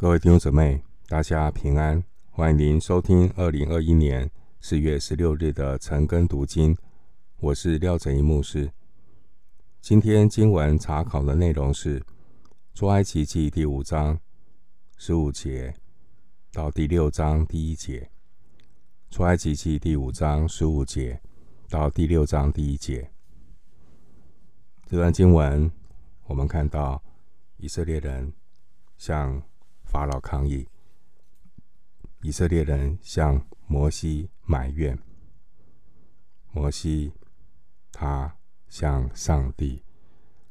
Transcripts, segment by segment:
各位弟兄姊妹，大家平安，欢迎您收听二零二一年四月十六日的晨更读经。我是廖哲一牧师。今天经文查考的内容是出埃及记第五章十五节到第六章第一节。出埃及记第五章十五节到第六章第一节。这段经文，我们看到以色列人向法老抗议，以色列人向摩西埋怨，摩西他向上帝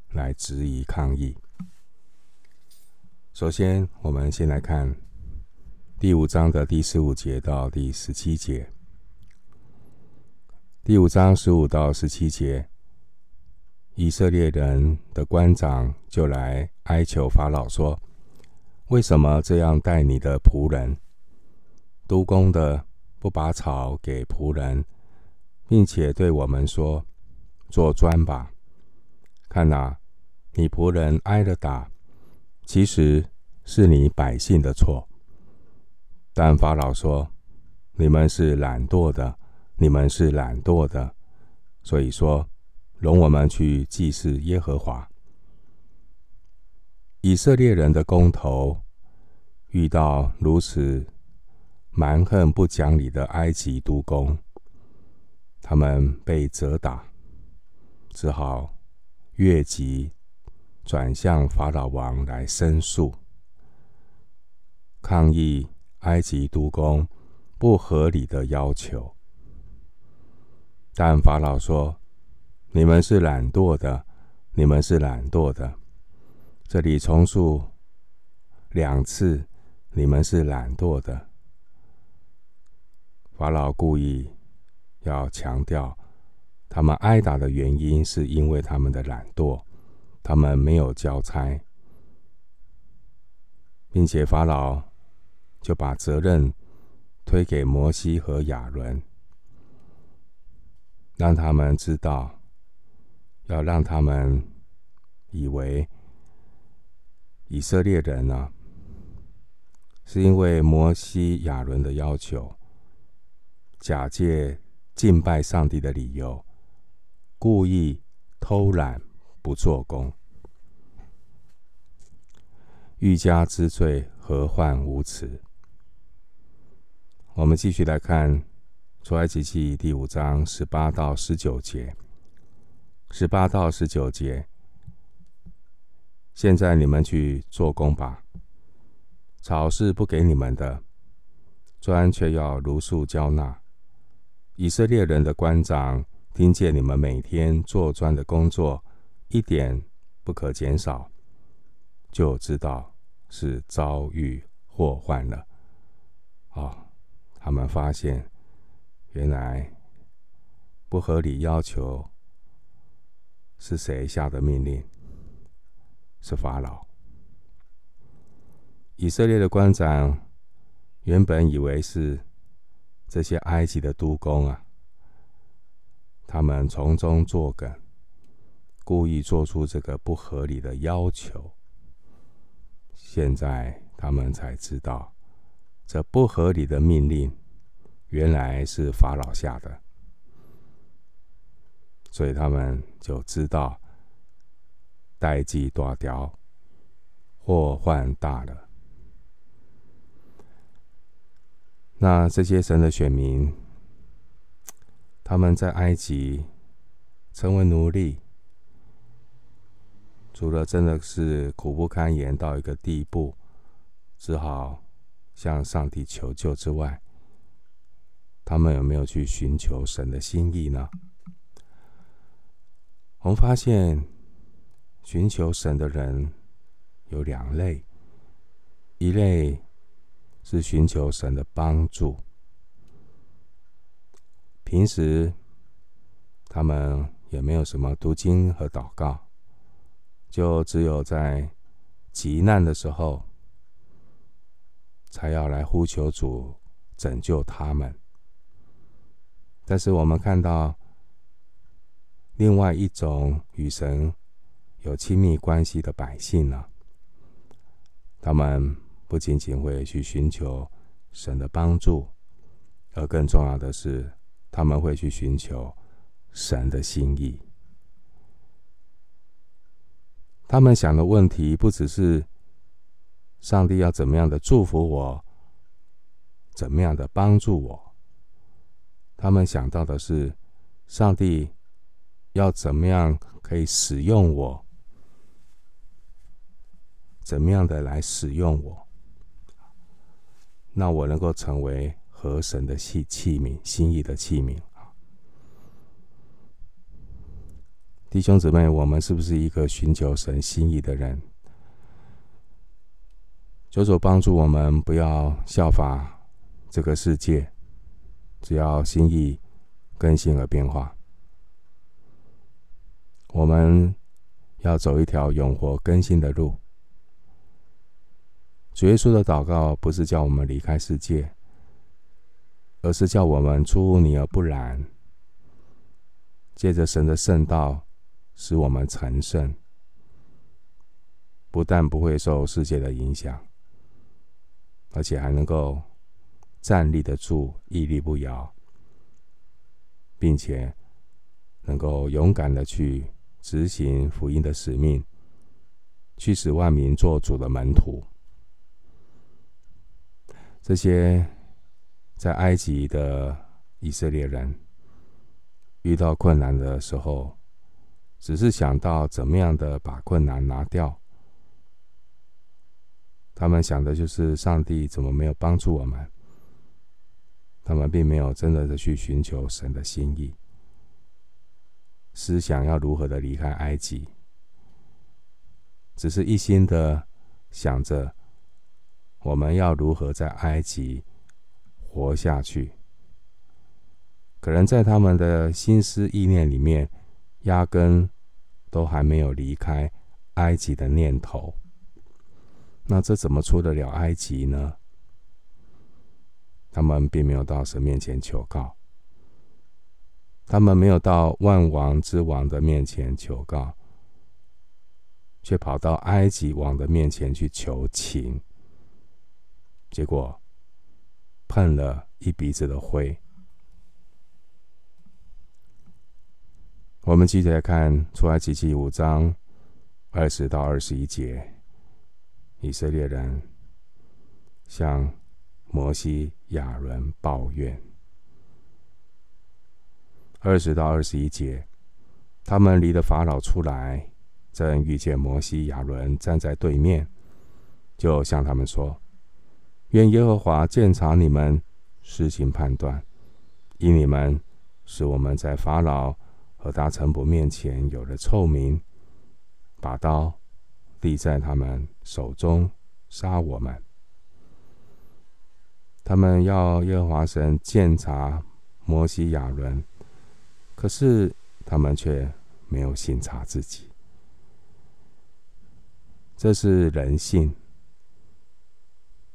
来质疑抗议。首先，我们先来看第五章的第十五节到第十七节。第五章十五到十七节。以色列人的官长就来哀求法老说：“为什么这样待你的仆人？督工的不把草给仆人，并且对我们说：‘做砖吧。’看哪，你仆人挨了打，其实是你百姓的错。但法老说：‘你们是懒惰的，你们是懒惰的。’所以说。”容我们去祭祀耶和华。以色列人的公头遇到如此蛮横不讲理的埃及督工，他们被责打，只好越级转向法老王来申诉，抗议埃及督工不合理的要求。但法老说。你们是懒惰的，你们是懒惰的。这里重述两次，你们是懒惰的。法老故意要强调，他们挨打的原因是因为他们的懒惰，他们没有交差，并且法老就把责任推给摩西和亚伦，让他们知道。要让他们以为以色列人呢、啊，是因为摩西、亚伦的要求，假借敬拜上帝的理由，故意偷懒不做工，欲加之罪，何患无辞？我们继续来看出埃及记第五章十八到十九节。十八到十九节，现在你们去做工吧。草是不给你们的，砖却要如数交纳。以色列人的官长听见你们每天做砖的工作，一点不可减少，就知道是遭遇祸患了。哦，他们发现原来不合理要求。是谁下的命令？是法老。以色列的官长原本以为是这些埃及的督工啊，他们从中作梗，故意做出这个不合理的要求。现在他们才知道，这不合理的命令原来是法老下的。所以他们就知道代志大条，祸患大了。那这些神的选民，他们在埃及成为奴隶，除了真的是苦不堪言到一个地步，只好向上帝求救之外，他们有没有去寻求神的心意呢？我们发现，寻求神的人有两类，一类是寻求神的帮助，平时他们也没有什么读经和祷告，就只有在急难的时候，才要来呼求主拯救他们。但是我们看到。另外一种与神有亲密关系的百姓呢，他们不仅仅会去寻求神的帮助，而更重要的是，他们会去寻求神的心意。他们想的问题不只是上帝要怎么样的祝福我，怎么样的帮助我。他们想到的是，上帝要怎么样可以使用我，怎么样的来使用我，那我能够成为和神的器器皿，心意的器皿。弟兄姊妹，我们是不是一个寻求神心意的人？求主帮助我们，不要效法这个世界，只要心意更新而变化。我们要走一条永活更新的路。主耶稣的祷告不是叫我们离开世界，而是叫我们出污泥而不染，借着神的圣道。使我们成圣，不但不会受世界的影响，而且还能够站立得住、屹立不摇，并且能够勇敢的去执行福音的使命，去使万民做主的门徒。这些在埃及的以色列人遇到困难的时候，只是想到怎么样的把困难拿掉，他们想的就是上帝怎么没有帮助我们？他们并没有真的的去寻求神的心意，思想要如何的离开埃及，只是一心的想着我们要如何在埃及活下去。可能在他们的心思意念里面，压根都还没有离开埃及的念头，那这怎么出得了埃及呢？他们并没有到神面前求告，他们没有到万王之王的面前求告，却跑到埃及王的面前去求情，结果喷了一鼻子的灰。我们继续来看出埃及记五章二十到二十一节，以色列人向摩西、亚伦抱怨。二十到二十一节，他们离了法老出来，正遇见摩西、亚伦站在对面，就向他们说：“愿耶和华鉴察你们，施行判断，因你们使我们在法老。”和大臣仆面前有了臭名，把刀立在他们手中，杀我们。他们要耶和华神鉴察摩西亚伦，可是他们却没有信察自己。这是人性，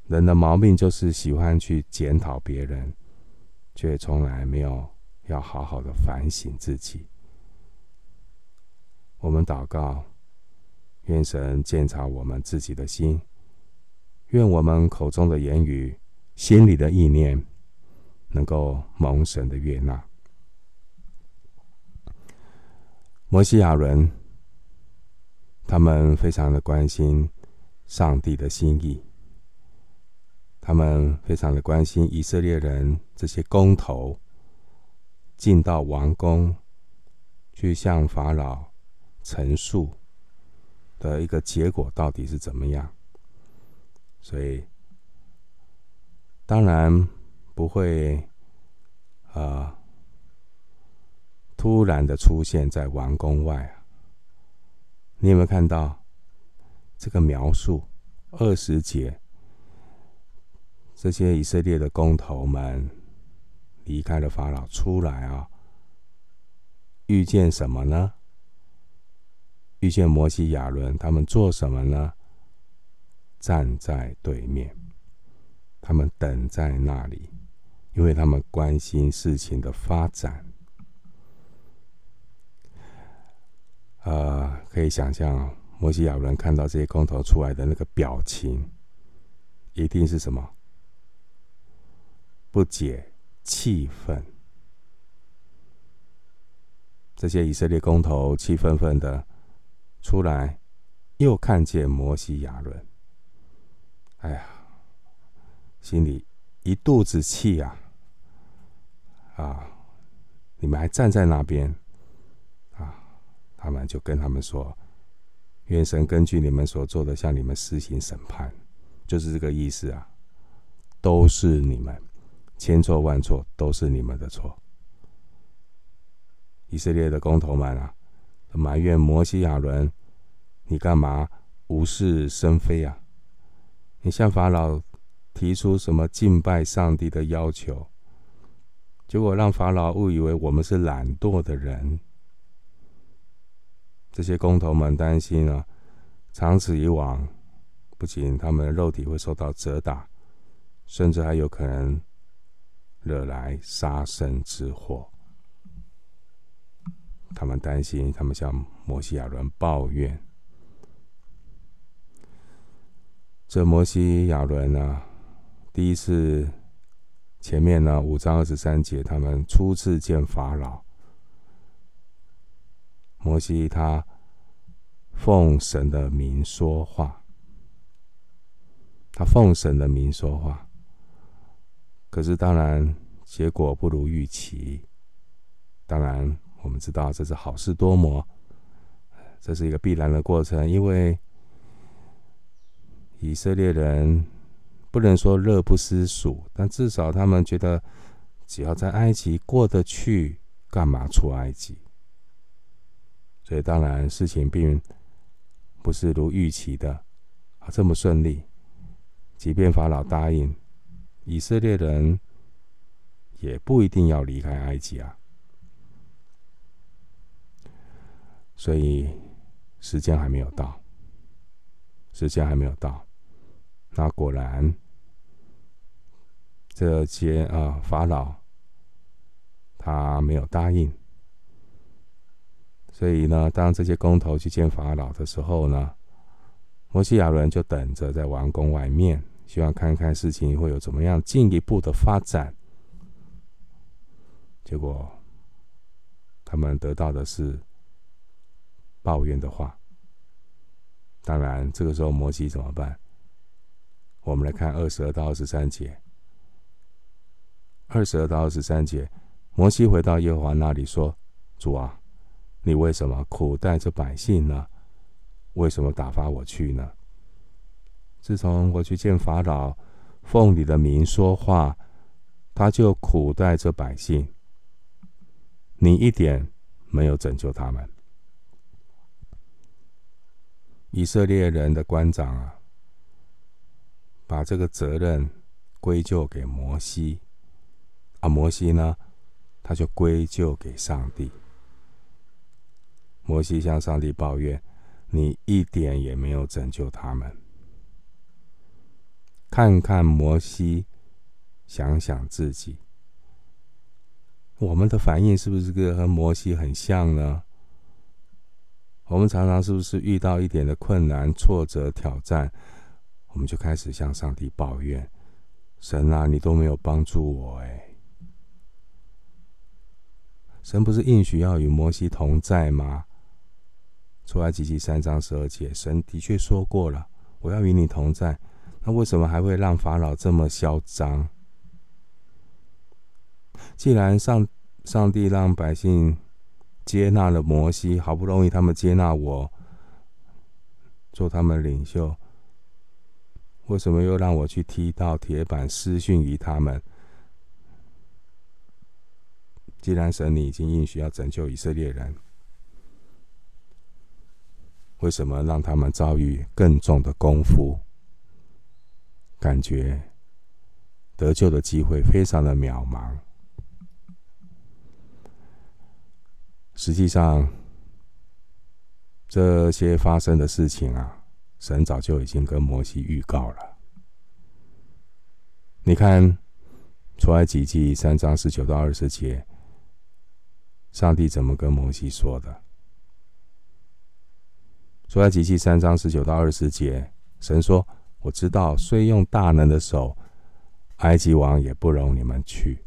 人的毛病就是喜欢去检讨别人，却从来没有要好好的反省自己。我们祷告，愿神鉴察我们自己的心，愿我们口中的言语、心里的意念，能够蒙神的悦纳。摩西、亚人，他们非常的关心上帝的心意，他们非常的关心以色列人这些工头进到王宫去向法老。陈述的一个结果到底是怎么样？所以当然不会啊、呃，突然的出现在王宫外啊。你有没有看到这个描述？二十节，这些以色列的工头们离开了法老出来啊，遇见什么呢？遇见摩西、亚伦，他们做什么呢？站在对面，他们等在那里，因为他们关心事情的发展。呃，可以想象摩西、亚伦看到这些工头出来的那个表情，一定是什么？不解气愤。这些以色列公头气愤愤的出来，又看见摩西亚伦，哎呀，心里一肚子气呀！啊，你们还站在那边啊？他们就跟他们说：“愿神根据你们所做的，向你们施行审判。”就是这个意思啊！都是你们，千错万错都是你们的错。以色列的工头们啊，埋怨摩西亚伦：“你干嘛无事生非啊？你向法老提出什么敬拜上帝的要求？结果让法老误以为我们是懒惰的人。”这些工头们担心啊，长此以往，不仅他们的肉体会受到责打，甚至还有可能惹来杀身之祸。他们担心，他们向摩西亚伦抱怨。这摩西亚伦呢，第一次前面呢五章二十三节，他们初次见法老。摩西他奉神的名说话，他奉神的名说话，可是当然结果不如预期，当然。我们知道这是好事多磨，这是一个必然的过程，因为以色列人不能说乐不思蜀，但至少他们觉得只要在埃及过得去，干嘛出埃及？所以当然事情并不是如预期的啊这么顺利。即便法老答应，以色列人也不一定要离开埃及啊。所以时间还没有到，时间还没有到。那果然，这些啊法老他没有答应。所以呢，当这些工头去见法老的时候呢，摩西亚伦就等着在王宫外面，希望看看事情会有怎么样进一步的发展。结果，他们得到的是。抱怨的话，当然，这个时候摩西怎么办？我们来看二十二到二十三节。二十二到二十三节，摩西回到耶和华那里说：“主啊，你为什么苦待这百姓呢？为什么打发我去呢？自从我去见法老，奉你的名说话，他就苦待这百姓，你一点没有拯救他们。”以色列人的官长啊，把这个责任归咎给摩西，啊，摩西呢，他就归咎给上帝。摩西向上帝抱怨：“你一点也没有拯救他们。”看看摩西，想想自己，我们的反应是不是跟和摩西很像呢？我们常常是不是遇到一点的困难、挫折、挑战，我们就开始向上帝抱怨：“神啊，你都没有帮助我！”哎，神不是应许要与摩西同在吗？出埃及记三章十二节，神的确说过了：“我要与你同在。”那为什么还会让法老这么嚣张？既然上上帝让百姓，接纳了摩西，好不容易他们接纳我做他们领袖，为什么又让我去踢到铁板，失信于他们？既然神你已经应许要拯救以色列人，为什么让他们遭遇更重的功夫？感觉得救的机会非常的渺茫。实际上，这些发生的事情啊，神早就已经跟摩西预告了。你看，出埃及记三章十九到二十节，上帝怎么跟摩西说的？出埃及记三章十九到二十节，神说：“我知道，虽用大能的手，埃及王也不容你们去。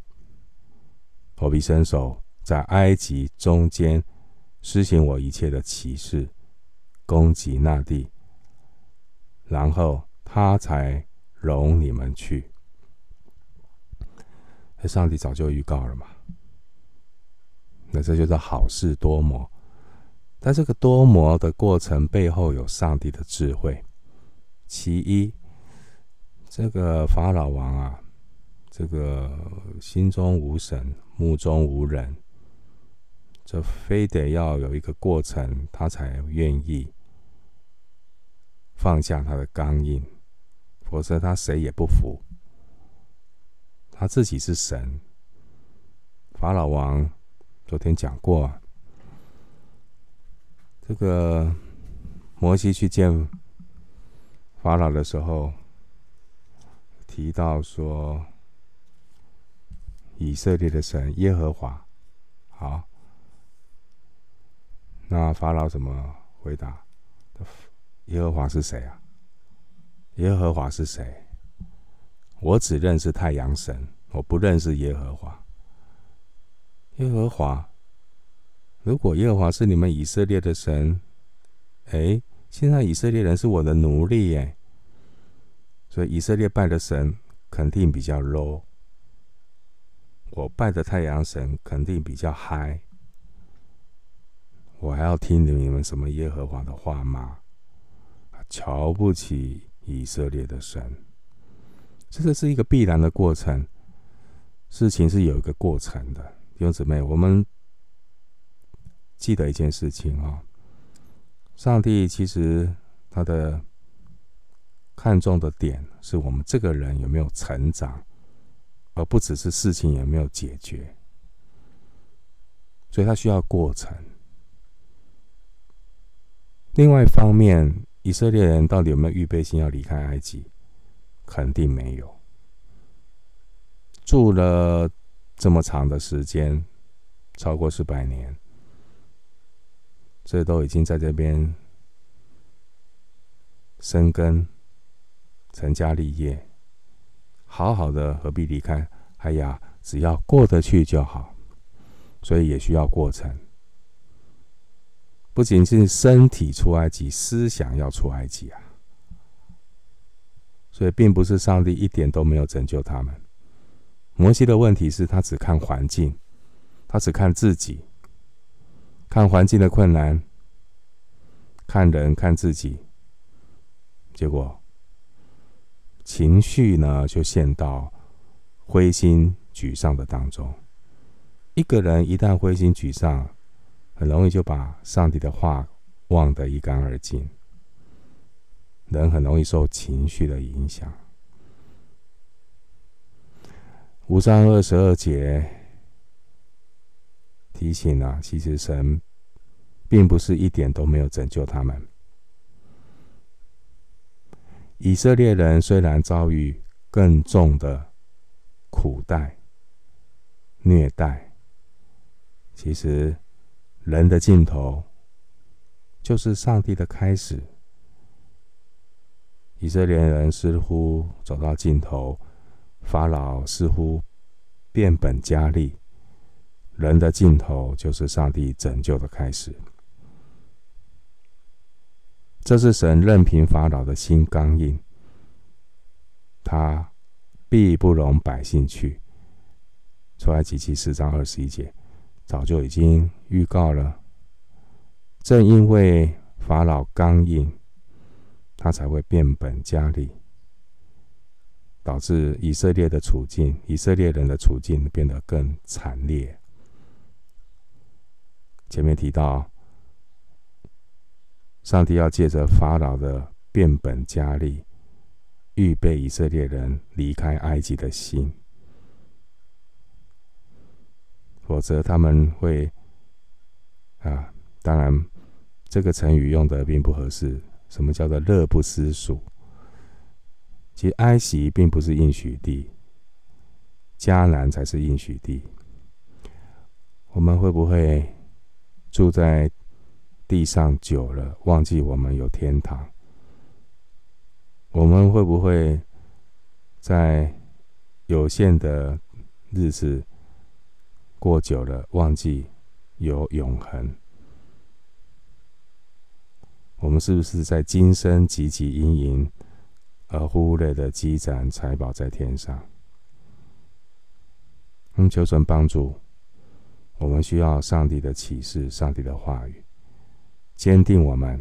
我必伸手在埃及中间施行我一切的奇事，攻击那地，然后他才容你们去。上帝早就预告了嘛，那这就是好事多磨。但这个多磨的过程背后有上帝的智慧。其一，这个法老王啊，这个心中无神，目中无人，这非得要有一个过程，他才愿意放下他的刚硬，否则他谁也不服。他自己是神，法老王昨天讲过，啊这个摩西去见法老的时候，提到说以色列的神耶和华。好，那法老怎么回答？耶和华是谁啊？耶和华是谁？我只认识太阳神，我不认识耶和华。耶和华，如果耶和华是你们以色列的神，哎，现在以色列人是我的奴隶耶，所以以色列拜的神肯定比较 low，我拜的太阳神肯定比较 high，我还要听你们什么耶和华的话吗？瞧不起以色列的神。这个是一个必然的过程，事情是有一个过程的。弟兄姊妹，我们记得一件事情啊，上帝其实他的看重的点是我们这个人有没有成长，而不只是事情有没有解决。所以他需要过程。另外一方面，以色列人到底有没有预备心要离开埃及？肯定没有。住了这么长的时间，超过四百年，这都已经在这边生根、成家立业，好好的，何必离开？哎呀，只要过得去就好。所以也需要过程，不仅是身体出埃及，思想要出埃及啊。所以，并不是上帝一点都没有拯救他们。摩西的问题是他只看环境，他只看自己，看环境的困难，看人，看自己，结果情绪呢就陷到灰心沮丧的当中。一个人一旦灰心沮丧，很容易就把上帝的话忘得一干二净。人很容易受情绪的影响。五章二十二节提醒啊，其实神并不是一点都没有拯救他们。以色列人虽然遭遇更重的苦待、虐待，其实人的尽头就是上帝的开始。以色列人似乎走到尽头，法老似乎变本加厉，人的尽头就是上帝拯救的开始。这是神任凭法老的心刚硬，他必不容百姓去。出埃及记四章二十一节，早就已经预告了。正因为法老刚硬。他才会变本加厉，导致以色列的处境、以色列人的处境变得更惨烈。前面提到，上帝要借着法老的变本加厉，预备以色列人离开埃及的心，否则他们会啊，当然这个成语用的并不合适。什么叫做乐不思蜀？其实埃及并不是应许地，迦南才是应许地。我们会不会住在地上久了，忘记我们有天堂？我们会不会在有限的日子过久了，忘记有永恒？我们是不是在今生汲汲营营，而忽略的积攒财宝在天上？嗯，求神帮助。我们需要上帝的启示，上帝的话语，坚定我们。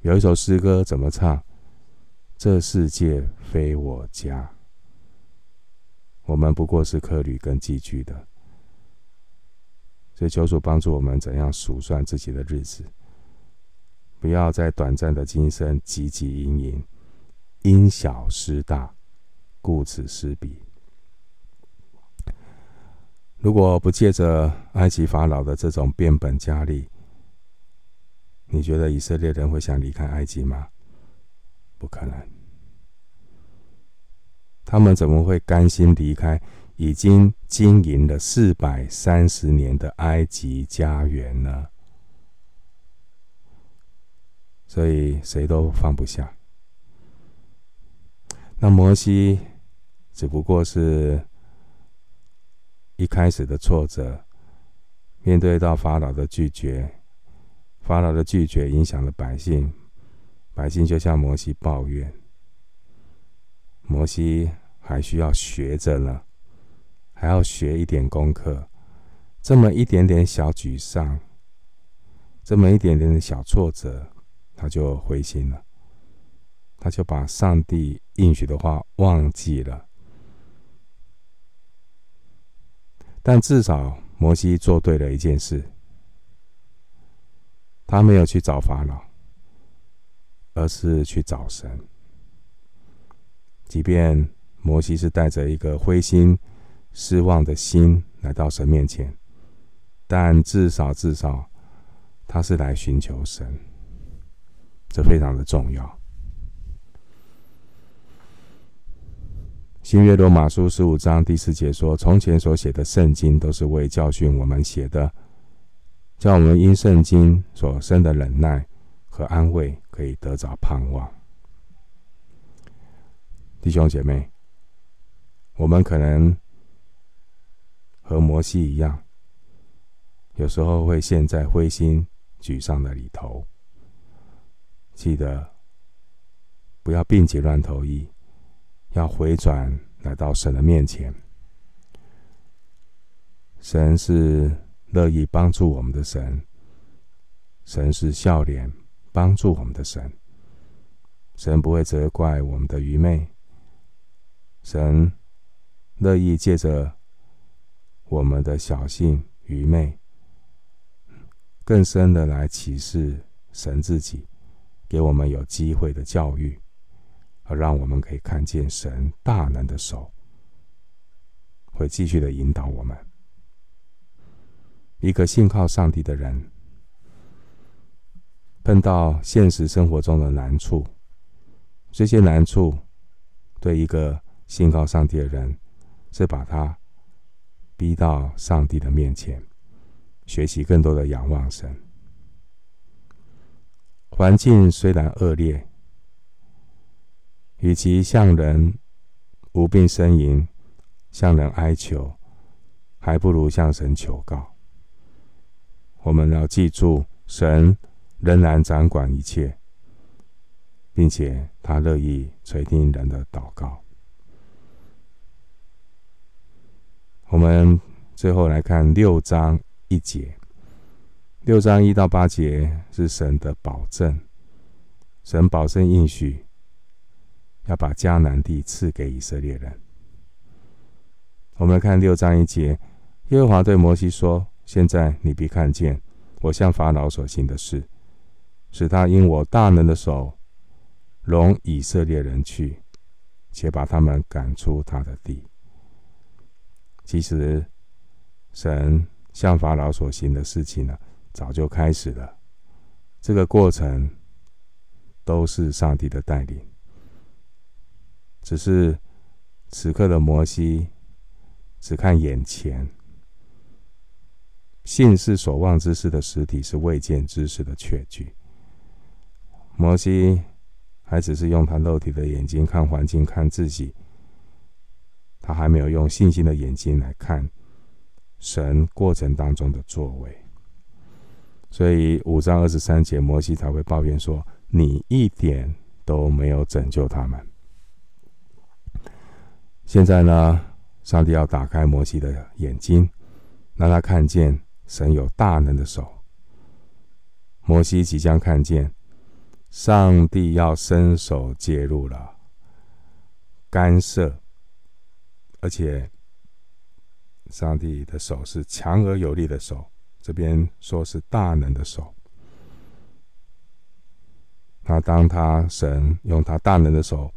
有一首诗歌怎么唱？这世界非我家，我们不过是客旅跟寄居的。所以求主帮助我们，怎样数算自己的日子，不要在短暂的今生汲汲营营，因小失大，顾此失彼。如果不借着埃及法老的这种变本加厉，你觉得以色列人会想离开埃及吗？不可能。他们怎么会甘心离开已经经营了四百三十年的埃及家园呢？所以谁都放不下。那摩西只不过是。一开始的挫折，面对到法老的拒绝，法老的拒绝影响了百姓，百姓就向摩西抱怨。摩西还需要学着呢，还要学一点功课。这么一点点小沮丧，这么一点点的小挫折，他就灰心了，他就把上帝应许的话忘记了。但至少摩西做对了一件事，他没有去找法老，而是去找神。即便摩西是带着一个灰心、失望的心来到神面前，但至少至少他是来寻求神，这非常的重要。新约罗马书十五章第四节说：“从前所写的圣经都是为教训我们写的，叫我们因圣经所生的忍耐和安慰，可以得着盼望。”弟兄姐妹，我们可能和摩西一样，有时候会陷在灰心沮丧的里头。记得不要病急乱投医。要回转来到神的面前，神是乐意帮助我们的神，神是笑脸帮助我们的神，神不会责怪我们的愚昧，神乐意借着我们的小信愚昧，更深的来启示神自己，给我们有机会的教育。而让我们可以看见神大能的手，会继续的引导我们。一个信靠上帝的人，碰到现实生活中的难处，这些难处对一个信靠上帝的人，是把他逼到上帝的面前，学习更多的仰望神。环境虽然恶劣。与其向人无病呻吟，向人哀求，还不如向神求告。我们要记住，神仍然掌管一切，并且他乐意垂听人的祷告。我们最后来看六章一节，六章一到八节是神的保证，神保证应许。要把迦南地赐给以色列人。我们来看六章一节，耶和华对摩西说：“现在你必看见我向法老所行的事，使他因我大能的手容以色列人去，且把他们赶出他的地。”其实，神向法老所行的事情呢，早就开始了。这个过程都是上帝的带领。只是此刻的摩西只看眼前，信是所望之事的实体，是未见之事的确据。摩西还只是用他肉体的眼睛看环境、看自己，他还没有用信心的眼睛来看神过程当中的作为。所以五章二十三节，摩西才会抱怨说：“你一点都没有拯救他们。”现在呢，上帝要打开摩西的眼睛，让他看见神有大能的手。摩西即将看见。上帝要伸手介入了，干涉，而且上帝的手是强而有力的手，这边说是大能的手。那当他神用他大能的手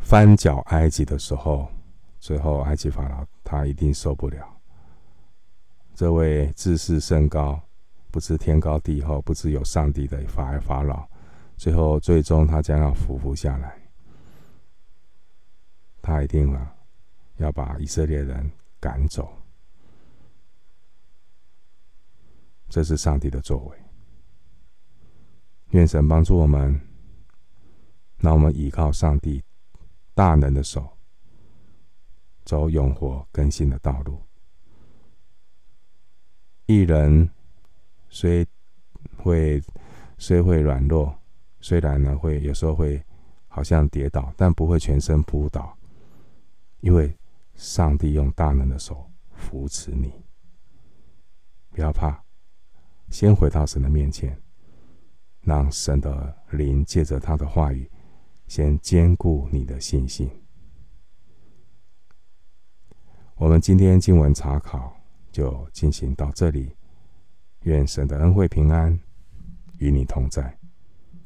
翻搅埃及的时候，最后埃及法老他一定受不了。这位自视甚高、不知天高地厚、不知有上帝的法法老。最后，最终他将要俯伏下来，他一定啊要把以色列人赶走。这是上帝的作为。愿神帮助我们，让我们依靠上帝大能的手，走永活更新的道路。一人虽会虽会软弱。虽然呢，会有时候会好像跌倒，但不会全身扑倒，因为上帝用大能的手扶持你。不要怕，先回到神的面前，让神的灵借着他的话语，先坚固你的信心。我们今天经文查考就进行到这里，愿神的恩惠平安与你同在。